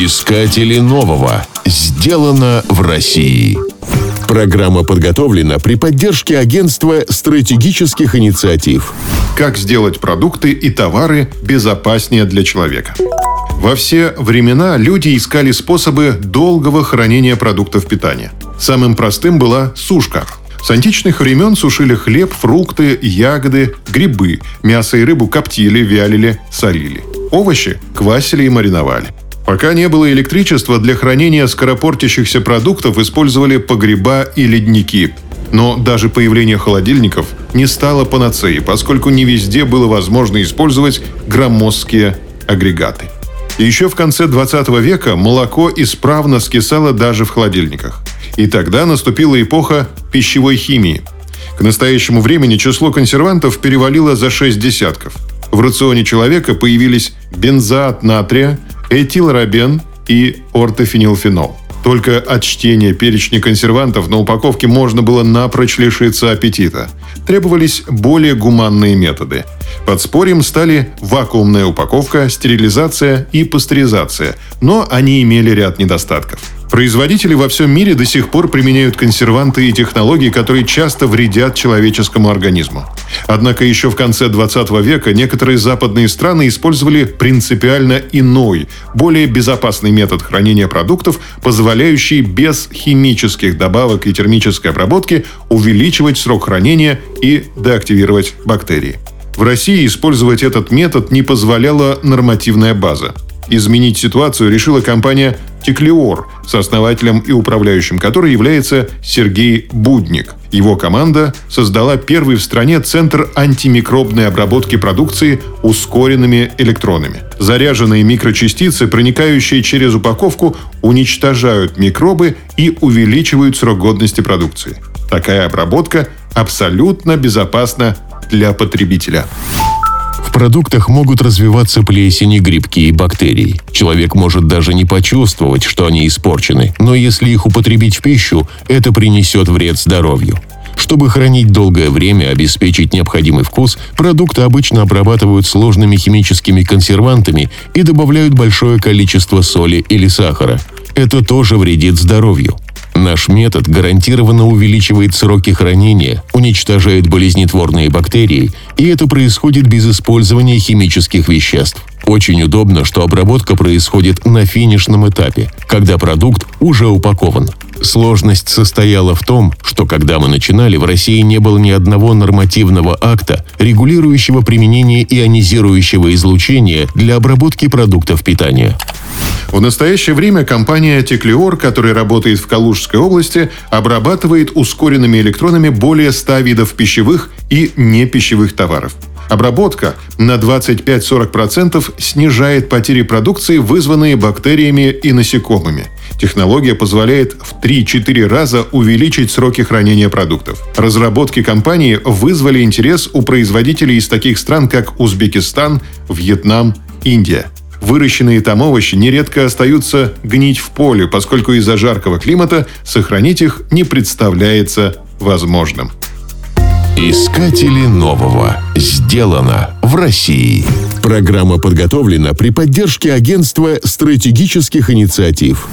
Искатели нового. Сделано в России. Программа подготовлена при поддержке Агентства стратегических инициатив. Как сделать продукты и товары безопаснее для человека? Во все времена люди искали способы долгого хранения продуктов питания. Самым простым была сушка. С античных времен сушили хлеб, фрукты, ягоды, грибы, мясо и рыбу коптили, вялили, солили. Овощи квасили и мариновали. Пока не было электричества, для хранения скоропортящихся продуктов использовали погреба и ледники. Но даже появление холодильников не стало панацеей, поскольку не везде было возможно использовать громоздкие агрегаты. Еще в конце 20 века молоко исправно скисало даже в холодильниках. И тогда наступила эпоха пищевой химии. К настоящему времени число консервантов перевалило за 6 десятков. В рационе человека появились бензоат натрия, этилробен и ортофенилфенол. Только от чтения перечня консервантов на упаковке можно было напрочь лишиться аппетита. Требовались более гуманные методы. Подспорьем стали вакуумная упаковка, стерилизация и пастеризация, но они имели ряд недостатков – Производители во всем мире до сих пор применяют консерванты и технологии, которые часто вредят человеческому организму. Однако еще в конце 20 века некоторые западные страны использовали принципиально иной, более безопасный метод хранения продуктов, позволяющий без химических добавок и термической обработки увеличивать срок хранения и деактивировать бактерии. В России использовать этот метод не позволяла нормативная база. Изменить ситуацию решила компания «Теклеор», сооснователем и управляющим которой является Сергей Будник. Его команда создала первый в стране центр антимикробной обработки продукции ускоренными электронами. Заряженные микрочастицы, проникающие через упаковку, уничтожают микробы и увеличивают срок годности продукции. Такая обработка абсолютно безопасна для потребителя. Продуктах могут развиваться плесени, грибки и бактерии. Человек может даже не почувствовать, что они испорчены, но если их употребить в пищу, это принесет вред здоровью. Чтобы хранить долгое время и обеспечить необходимый вкус, продукты обычно обрабатывают сложными химическими консервантами и добавляют большое количество соли или сахара. Это тоже вредит здоровью. Наш метод гарантированно увеличивает сроки хранения, уничтожает болезнетворные бактерии, и это происходит без использования химических веществ. Очень удобно, что обработка происходит на финишном этапе, когда продукт уже упакован. Сложность состояла в том, что когда мы начинали, в России не было ни одного нормативного акта, регулирующего применение ионизирующего излучения для обработки продуктов питания. В настоящее время компания Теклеор, которая работает в Калужской области, обрабатывает ускоренными электронами более 100 видов пищевых и непищевых товаров. Обработка на 25-40% снижает потери продукции, вызванные бактериями и насекомыми. Технология позволяет в 3-4 раза увеличить сроки хранения продуктов. Разработки компании вызвали интерес у производителей из таких стран, как Узбекистан, Вьетнам, Индия – Выращенные там овощи нередко остаются гнить в поле, поскольку из-за жаркого климата сохранить их не представляется возможным. Искатели нового. Сделано в России. Программа подготовлена при поддержке Агентства стратегических инициатив.